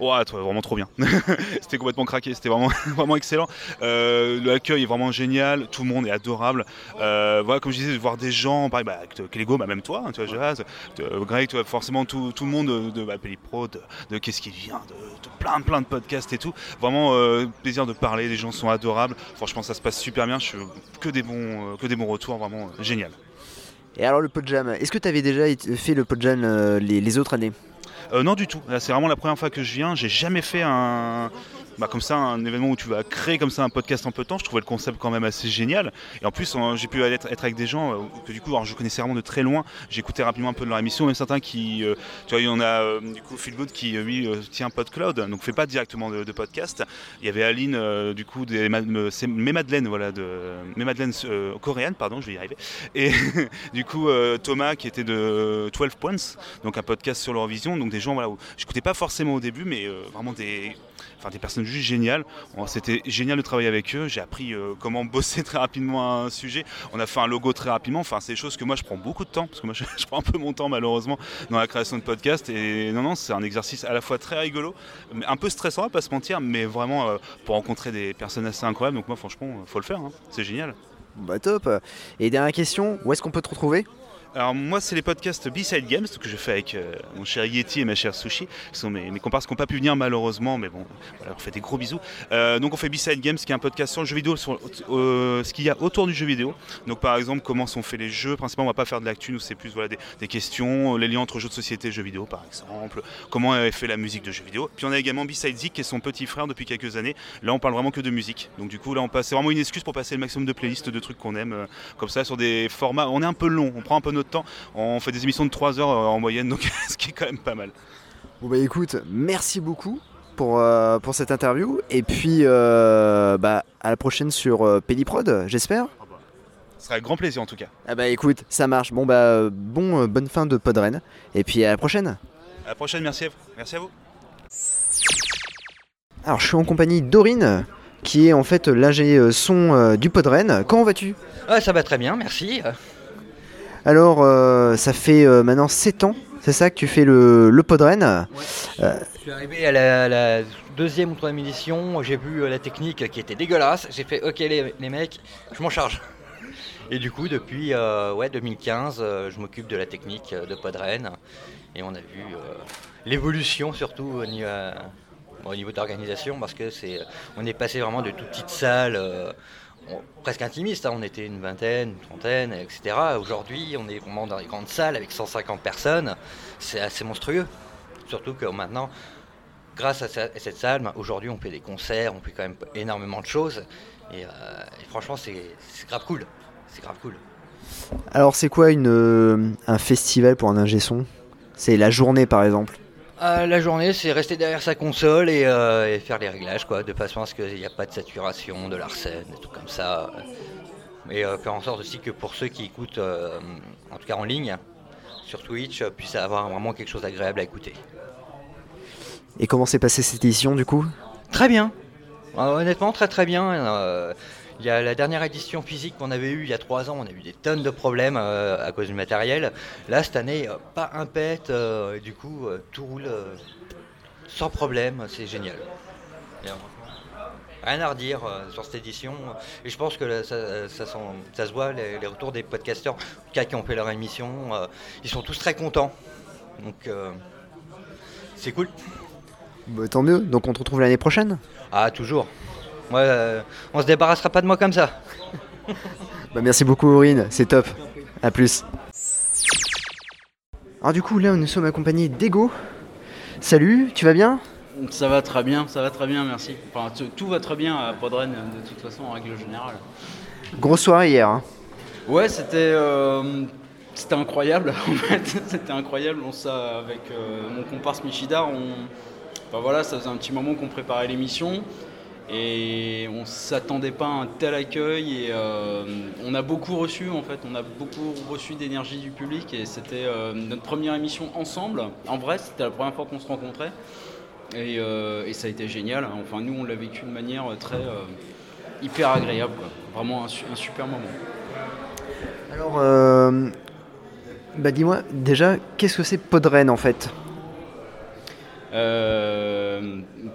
Ouais, toi, vraiment trop bien. c'était complètement craqué, c'était vraiment, vraiment excellent. Euh, L'accueil est vraiment génial, tout le monde est adorable. Euh, voilà, comme je disais, de voir des gens, pareil, bah, Clégo, bah, même toi, hein, tu vois, Jazz, de- Greg, tu vois, forcément tout, tout le monde de, bah, Pro, de, de Qu'est-ce qui vient, de, de plein, plein de podcasts et tout. Vraiment euh, plaisir de parler, les gens sont adorables. Franchement, ça se passe super bien. Je suis que des bons, euh, que des bons retours, vraiment euh, génial. Et alors, le Podjam, est-ce que tu avais déjà fait le Podjam euh, les, les autres années? Euh, non du tout. C'est vraiment la première fois que je viens. J'ai jamais fait un, bah, comme ça, un événement où tu vas créer comme ça un podcast en peu de temps. Je trouvais le concept quand même assez génial. Et en plus, euh, j'ai pu être, avec des gens euh, que du coup, alors, je connaissais vraiment de très loin. Écouté rapidement un peu de leur émission, même certains qui, euh, tu vois, il y en a euh, du coup Phil Good qui lui tient PodCloud, donc fait pas directement de, podcast. Il y avait Aline du coup des c'est Mes Madeleine, voilà, de Mes Madeleine coréenne, pardon, je vais y arriver. Et du coup Thomas qui était de 12 Points, donc un podcast sur l'Eurovision, donc des gens voilà, où j'écoutais pas forcément au début, mais vraiment des, enfin, des personnes juste géniales. C'était génial de travailler avec eux. J'ai appris euh, comment bosser très rapidement un sujet. On a fait un logo très rapidement. Enfin, c'est des choses que moi je prends beaucoup de temps parce que moi je, prends un peu mon temps malheureusement dans la création de podcasts. Et non, non, c'est un exercice à la fois très rigolo, un peu stressant, va pas se mentir, mais vraiment euh, pour rencontrer des personnes assez incroyables. Donc moi, franchement, faut le faire. hein. C'est génial. Bah top Et dernière question, où est-ce qu'on peut te retrouver? Alors moi c'est les podcasts B-Side Games que je fais avec euh, mon cher Yeti et ma chère Sushi, qui sont mes, mes comparses qui n'ont pas pu venir malheureusement, mais bon, voilà, on fait des gros bisous. Euh, donc on fait B-Side Games qui est un podcast sur le jeu vidéo, sur euh, ce qu'il y a autour du jeu vidéo. Donc par exemple comment sont faits les jeux, principalement on va pas faire de l'actu, nous c'est plus voilà, des, questions, les liens entre jeux de société et jeux vidéo par exemple, comment est fait la musique de jeux vidéo. Puis on a également B-Side Zik qui est son petit frère depuis quelques années. Là on parle vraiment que de musique. Donc du coup là on passe, c'est vraiment une excuse pour passer le maximum de playlists de trucs qu'on aime, comme ça sur des formats, on est un peu long, on prend un peu notre temps, on fait des émissions de 3 heures euh, en moyenne, donc ce qui est quand même pas mal. Bon bah écoute, merci beaucoup pour, euh, pour cette interview. Et puis euh, bah, à la prochaine sur euh, Pédiprod, j'espère. Ce sera avec grand plaisir en tout cas. Ah bah écoute, ça marche. Bon bah bon, euh, bonne fin de Podren. Et puis à la prochaine. À la prochaine, merci à vous. Merci à vous. Alors je suis en compagnie d'Aurine, qui est en fait l'ingé son euh, du Podren. Comment vas-tu? Ouais, ça va très bien, merci. Alors euh, ça fait euh, maintenant 7 ans, c'est ça que tu fais le, le Podren. Euh, Je suis arrivé à la, la deuxième ou troisième édition, j'ai vu la technique qui était dégueulasse, j'ai fait ok les, les mecs, je m'en charge. Et du coup depuis ouais, 2015, euh, je m'occupe de la technique de Podren. Et on a vu l'évolution surtout au niveau, bon, au niveau d'organisation parce que c'est on est passé vraiment de toutes petites salles euh, on- presque intimistes, hein, on était une vingtaine, une trentaine, etc. Aujourd'hui on est dans les grandes salles avec 150 personnes, c'est assez monstrueux. Surtout que maintenant, grâce à, cette salle, ben, aujourd'hui on fait des concerts, on fait quand même énormément de choses. Et, euh, franchement, c'est grave cool. C'est grave. Alors c'est quoi euh, un festival pour un ingé son? C'est la journée par exemple. Euh, la journée, c'est rester derrière sa console et, euh, et faire les réglages, quoi, de façon à ce qu'il n'y a pas de saturation, de l'arsène, des trucs comme ça. Et euh, faire en sorte aussi que pour ceux qui écoutent, en tout cas en ligne, sur Twitch, puissent avoir vraiment quelque chose d'agréable à écouter. Et comment s'est passée cette édition du coup? Très bien. Honnêtement, très très bien. Il y a la dernière édition physique qu'on avait eue il y a trois ans, on a eu des tonnes de problèmes euh, à cause du matériel. Là, cette année, euh, pas un pet, euh, et du coup, euh, tout roule sans problème, c'est génial. Rien à redire sur cette édition. Et je pense que là, ça, ça sent- ça se voit, les, les retours des podcasteurs, en tout cas qui ont fait leur émission, ils sont tous très contents. Donc, c'est cool. Bah, Tant mieux, donc on te retrouve l'année prochaine? Ah, toujours. Ouais, euh, on se débarrassera pas de moi comme ça. Bah, merci beaucoup Aurine, c'est top. A plus. Alors du coup là nous sommes accompagnés d'Ego. Salut, tu vas bien? Ça va très bien, ça va très bien, merci. Enfin, tout va très bien à Podren, de toute façon, en règle générale. Grosse soirée hier. hein. Ouais, c'était euh, c'était incroyable, en fait. C'était incroyable. On ça avec euh, mon comparse Michida, on, enfin, voilà, ça faisait un petit moment qu'on préparait l'émission. Et on s'attendait pas à un tel accueil et euh, on a beaucoup reçu en fait, on a beaucoup reçu d'énergie du public et c'était euh, notre première émission ensemble. En vrai, c'était la première fois qu'on se rencontrait et, euh, et ça a été génial. Enfin, nous, on l'a vécu de manière très hyper agréable, quoi. vraiment un, su- un super moment. Alors, bah dis-moi déjà, qu'est-ce que c'est Podren en fait? Euh,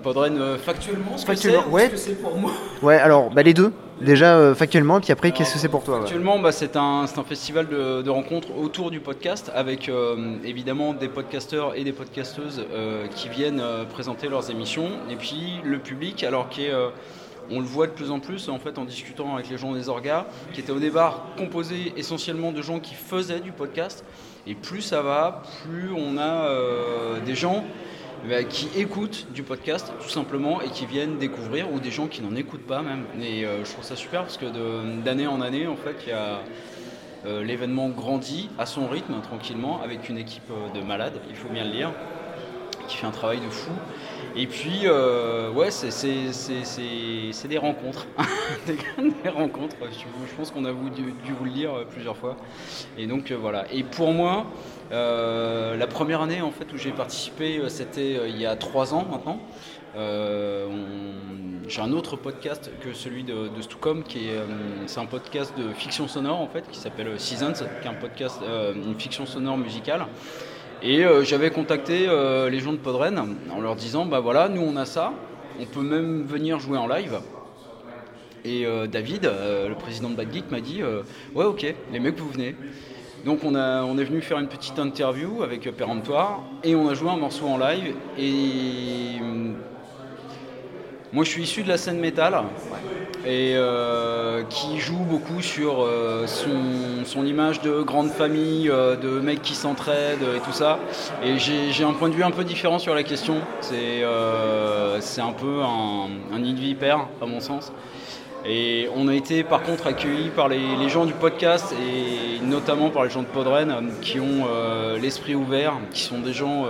Podren, euh, factuellement, ce que Factuellement, ouais. que c'est pour moi. Ouais, alors bah les deux. Déjà euh, factuellement, puis après qu'est-ce que c'est pour toi ouais. Actuellement, bah, c'est un, un festival de, de rencontres autour du podcast avec euh, évidemment des podcasteurs et des podcasteuses euh, qui viennent euh, présenter leurs émissions. Et puis le public, alors qui est, on le voit de plus en plus en fait en discutant avec les gens des orgas, qui était au départ composé essentiellement de gens qui faisaient du podcast. Et plus ça va, plus on a euh, des gens bah, qui écoutent du podcast tout simplement et qui viennent découvrir ou des gens qui n'en écoutent pas même. Et euh, je trouve ça super parce que d'année en année, en fait, euh, l'événement grandit à son rythme tranquillement avec une équipe euh, de malades, il faut bien le dire, qui fait un travail de fou. Et puis, euh, ouais, c'est- des rencontres. des, rencontres. Je, pense qu'on a dû, vous le dire euh, plusieurs fois. Et donc, euh, voilà. Et pour moi, la première année en fait, où j'ai participé, c'était il y a trois ans maintenant. J'ai un autre podcast que celui de, de Stucom, qui est, c'est un podcast de fiction sonore en fait, qui s'appelle Seasons, qui est un podcast, une fiction sonore musicale. Et euh, j'avais contacté euh, les gens de Podren en leur disant bah voilà, nous on a ça, on peut même venir jouer en live. Et euh, David, le président de Bad Geek, m'a dit ouais ok, les mecs vous venez. Donc on, a, on est venu faire une petite interview avec Péremptoire et on a joué un morceau en live. Et moi je suis issu de la scène métal et euh, qui joue beaucoup sur euh, son, image de grande famille, euh, de mecs qui s'entraident et tout ça. Et j'ai un point de vue un peu différent sur la question. C'est un peu un, un nid de vipère à mon sens. Et on a été par contre accueillis par les, gens du podcast et notamment par les gens de Podren qui ont l'esprit ouvert, qui sont des gens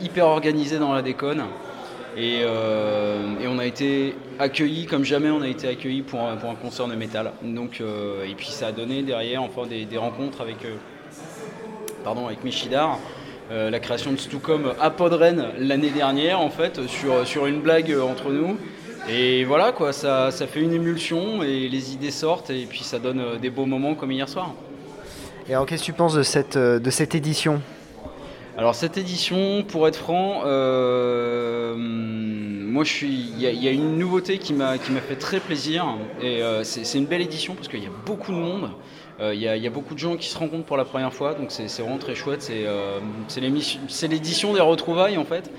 hyper organisés dans la déconne. Et, euh, et on a été accueillis comme jamais on a été accueillis pour un, concert de métal. Donc, euh, et puis ça a donné derrière des, des rencontres avec, euh, pardon, avec Michidar. la création de Stucom à Podren l'année dernière en fait sur, sur une blague entre nous et voilà quoi ça, ça fait une émulsion et les idées sortent et puis ça donne des beaux moments comme hier soir. Et alors qu'est-ce que tu penses de cette, de cette édition? Alors cette édition, pour être franc, euh, moi je suis, il y, a- une nouveauté qui m'a fait très plaisir et euh, c'est une belle édition parce qu'il y a beaucoup de monde. Euh, Il y, a- y a beaucoup de gens qui se rencontrent pour la première fois, donc c'est vraiment très chouette. Euh, c'est l'édition des retrouvailles en fait.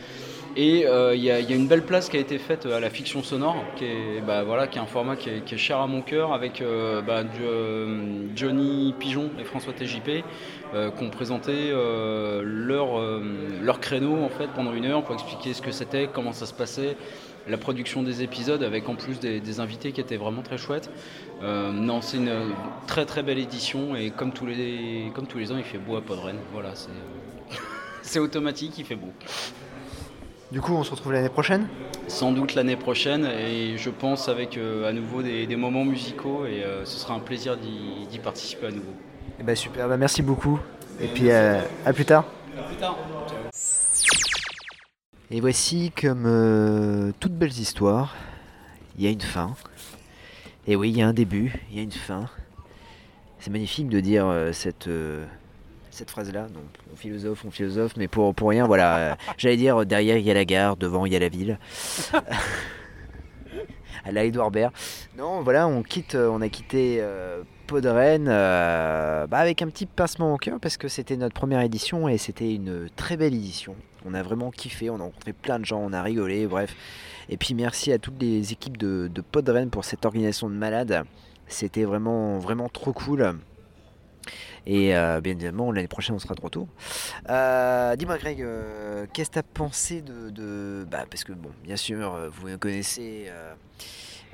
Et euh, il y, a- une belle place qui a été faite à la fiction sonore, qui est, bah, voilà, qui est un format qui est, cher à mon cœur, avec euh, bah, euh, Johnny Pigeon et François TJP, euh, qui ont présenté euh, leur, euh, leur créneau en fait, pendant une heure pour expliquer ce que c'était, comment ça se passait, la production des épisodes, avec en plus des, invités qui étaient vraiment très chouettes. Euh, non, c'est une très très belle édition, et comme tous les, comme tous les ans, il fait beau à Podren. Voilà, c'est automatique, il fait beau. Du coup, on se retrouve l'année prochaine? Sans doute l'année prochaine, et je pense avec euh, à nouveau des, des moments musicaux, et euh, ce sera un plaisir d'y participer à nouveau. Eh ben super, bah merci beaucoup. Et puis euh, à plus tard. À plus tard. Et voici comme toutes belles histoires, il y a une fin. Et oui, il y a un début, il y a une fin. C'est magnifique de dire cette, cette phrase-là. On philosophe, on philosophe, mais pour, pour rien, voilà. euh, J'allais dire, euh, derrière il y a la gare, devant il y a la ville. à la Edouard Baird. Non, voilà, on quitte, euh, on a quitté euh, Podren bah, avec un petit pincement au cœur parce que c'était notre première édition et c'était une très belle édition. On a vraiment kiffé, on a rencontré plein de gens, on a rigolé, bref. Et puis merci à toutes les équipes de, de Podren pour cette organisation de malade. C'était vraiment, vraiment trop cool. Et euh, bien évidemment, l'année prochaine, on sera de retour. Euh, Dis-moi, Greg, euh, qu'est-ce que tu as pensé de. bah, parce que, bon, bien sûr, vous me connaissez.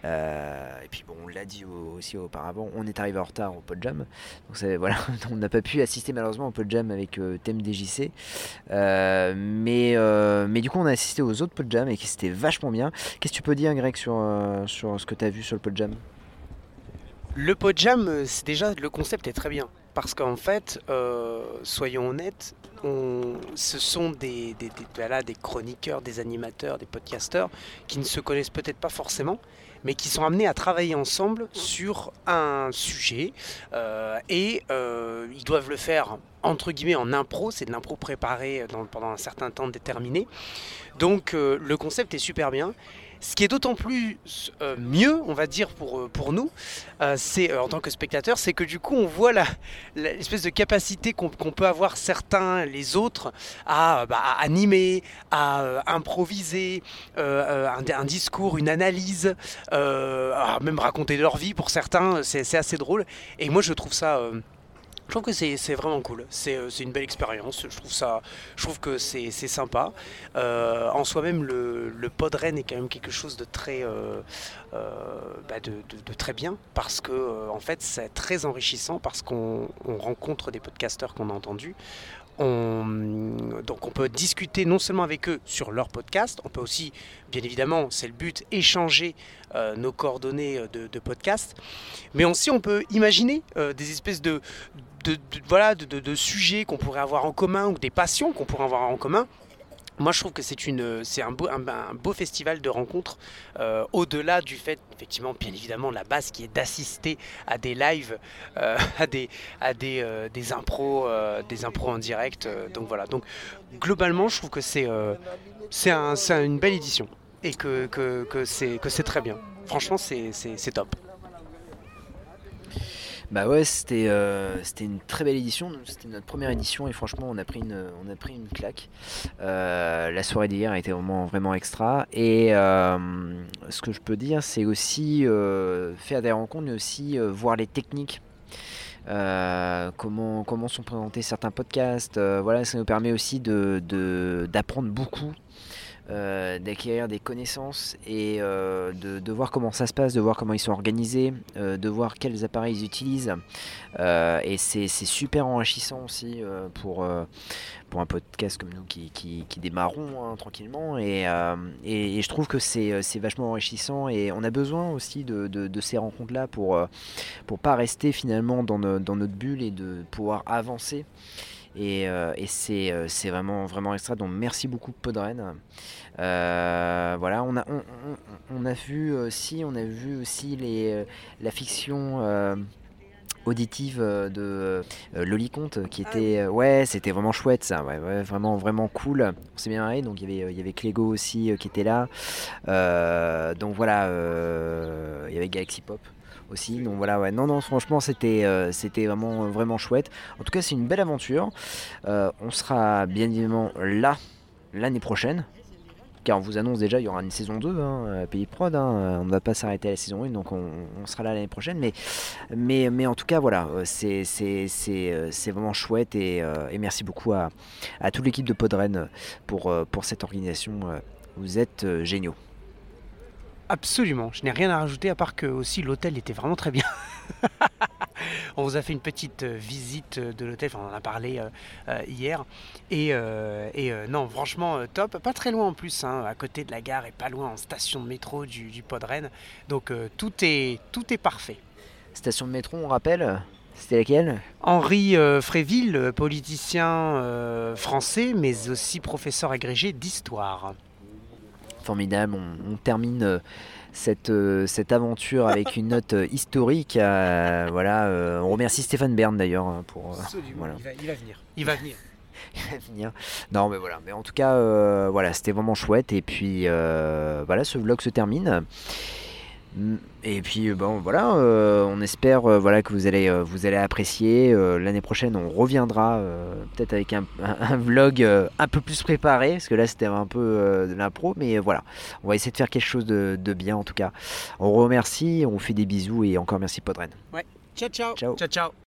et puis, bon, on l'a dit au- aussi auparavant, on est arrivé en retard au Podjam. Donc, c'est- voilà, on n'a pas pu assister malheureusement au Podjam avec thème DJC. Mais, mais du coup, on a assisté aux autres Podjam et c'était vachement bien. Qu'est-ce que tu peux dire, Greg, sur, sur ce que tu as vu sur le Podjam? Le Podjam, déjà le concept est très bien parce qu'en fait, euh, soyons honnêtes, on- ce sont des, chroniqueurs, des animateurs, des podcasteurs qui ne se connaissent peut-être pas forcément, mais qui sont amenés à travailler ensemble sur un sujet euh, et euh, ils doivent le faire entre guillemets en impro, c'est de l'impro préparé dans- pendant un certain temps déterminé. Donc le concept est super bien. Ce qui est d'autant plus euh, mieux, on va dire, pour, euh, pour nous, euh, c'est en tant que spectateur, c'est que du coup, on voit l'espèce de capacité qu'on peut avoir certains, les autres, à, bah, animer, à improviser un, un discours, une analyse, à même raconter leur vie pour certains, c'est assez drôle. Et moi, je trouve ça. Je trouve que c'est vraiment cool. C'est euh, c'est une belle expérience. Je trouve ça, je trouve que c'est sympa. Euh, en soi-même, le, le Podren est quand même quelque chose de très, euh, bah, de, très bien parce que en fait, c'est très enrichissant parce qu'on on rencontre des podcasteurs qu'on a entendus. On- donc on peut discuter non seulement avec eux sur leur podcast, on peut aussi, bien évidemment, c'est le but, échanger nos coordonnées de, podcast, mais aussi on peut imaginer des espèces de, de, voilà, de, sujets qu'on pourrait avoir en commun ou des passions qu'on pourrait avoir en commun. Moi, je trouve que c'est un beau, festival de rencontres. euh, au-delà du fait, effectivement, bien évidemment, la base qui est d'assister à des lives, euh, à des, à des, euh, des impros, des impros en direct. donc voilà. Donc globalement, je trouve que c'est, c'est, un- c'est une belle édition et que, c'est, très bien. Franchement, c'est top. Bah ouais, c'était euh, c'était une très belle édition. C'était notre première édition et franchement, on a pris une, on a pris une claque. Euh, la soirée d'hier a été vraiment, vraiment extra. Et euh, ce que je peux dire, c'est aussi faire des rencontres, mais aussi voir les techniques. Comment, comment sont présentés certains podcasts. voilà, ça nous permet aussi de- d'apprendre beaucoup. Euh, d'acquérir des connaissances et euh, de, voir comment ça se passe, de voir comment ils sont organisés, euh, de voir quels appareils ils utilisent. Et c'est super enrichissant aussi pour, pour un podcast comme nous qui, qui, démarrons hein, tranquillement. Et, je trouve que c'est vachement enrichissant et on a besoin aussi de, ces rencontres-là pour, pour pas rester finalement dans notre bulle et de pouvoir avancer. Et, euh, et c'est euh, c'est vraiment, vraiment extra. Donc merci beaucoup Podren. Euh, voilà, on a, on, on- on a vu aussi, on a vu aussi les, la fiction auditive de euh, Loliconte qui était euh, ouais c'était vraiment chouette ça. Ouais, ouais, vraiment vraiment cool. On s'est bien marré. Donc il y avait il y avait Clégo aussi qui était là. Euh, donc voilà euh, il y avait Galaxy Pop aussi. Donc voilà ouais. Non non franchement c'était euh, c'était vraiment vraiment chouette. En tout cas c'est une belle aventure. Euh, on sera bien évidemment là l'année prochaine. Car on vous annonce déjà il y aura une saison 2 hein, à Pays de Prod, hein, on ne va pas s'arrêter à la saison 1 donc on, on sera là l'année prochaine. Mais, mais, mais en tout cas voilà euh, c'est euh, vraiment chouette et, euh, et merci beaucoup à, à toute l'équipe de Podren pour, euh, pour cette organisation. Euh, vous êtes euh, géniaux Absolument, je n'ai rien à rajouter à part que aussi l'hôtel était vraiment très bien. On vous a fait une petite euh, visite de l'hôtel, enfin, on en a parlé euh, euh, hier. Et, euh, et, euh, non, franchement, euh, top. Pas très loin en plus, hein, à côté de la gare et pas loin en station de métro du, du Podren. Donc euh, tout, est, tout est parfait. Station de métro, on rappelle C'était laquelle? Henri euh, Fréville, euh, politicien euh, français, mais aussi professeur agrégé d'histoire. Formidable, on, on termine euh, cette, euh, cette aventure avec une note euh, historique. voilà, euh, on remercie Stéphane Bern d'ailleurs hein, pour. euh, voilà. Il, va, il va venir. Il va venir. Il va venir. Non, mais voilà. Mais en tout cas, euh, voilà, c'était vraiment chouette. Et puis, euh, voilà, ce vlog se termine. Et puis, euh, bon, voilà, euh, on espère euh, voilà, que vous allez, euh, vous allez apprécier. L'année prochaine, on reviendra peut-être avec un, un- un vlog un peu plus préparé, parce que là, c'était un peu de l'impro. Mais voilà, on va essayer de faire quelque chose de, de bien, en tout cas. On remercie, on vous fait des bisous et encore merci, Podren. Ouais. Ciao, ciao. Ciao. Ciao, ciao.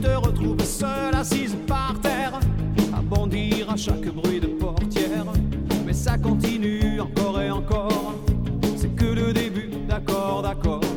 Te retrouves seule assise par terre, à bondir à chaque bruit de portière. Mais ça continue encore et encore, c'est que le début, d'accord, d'accord.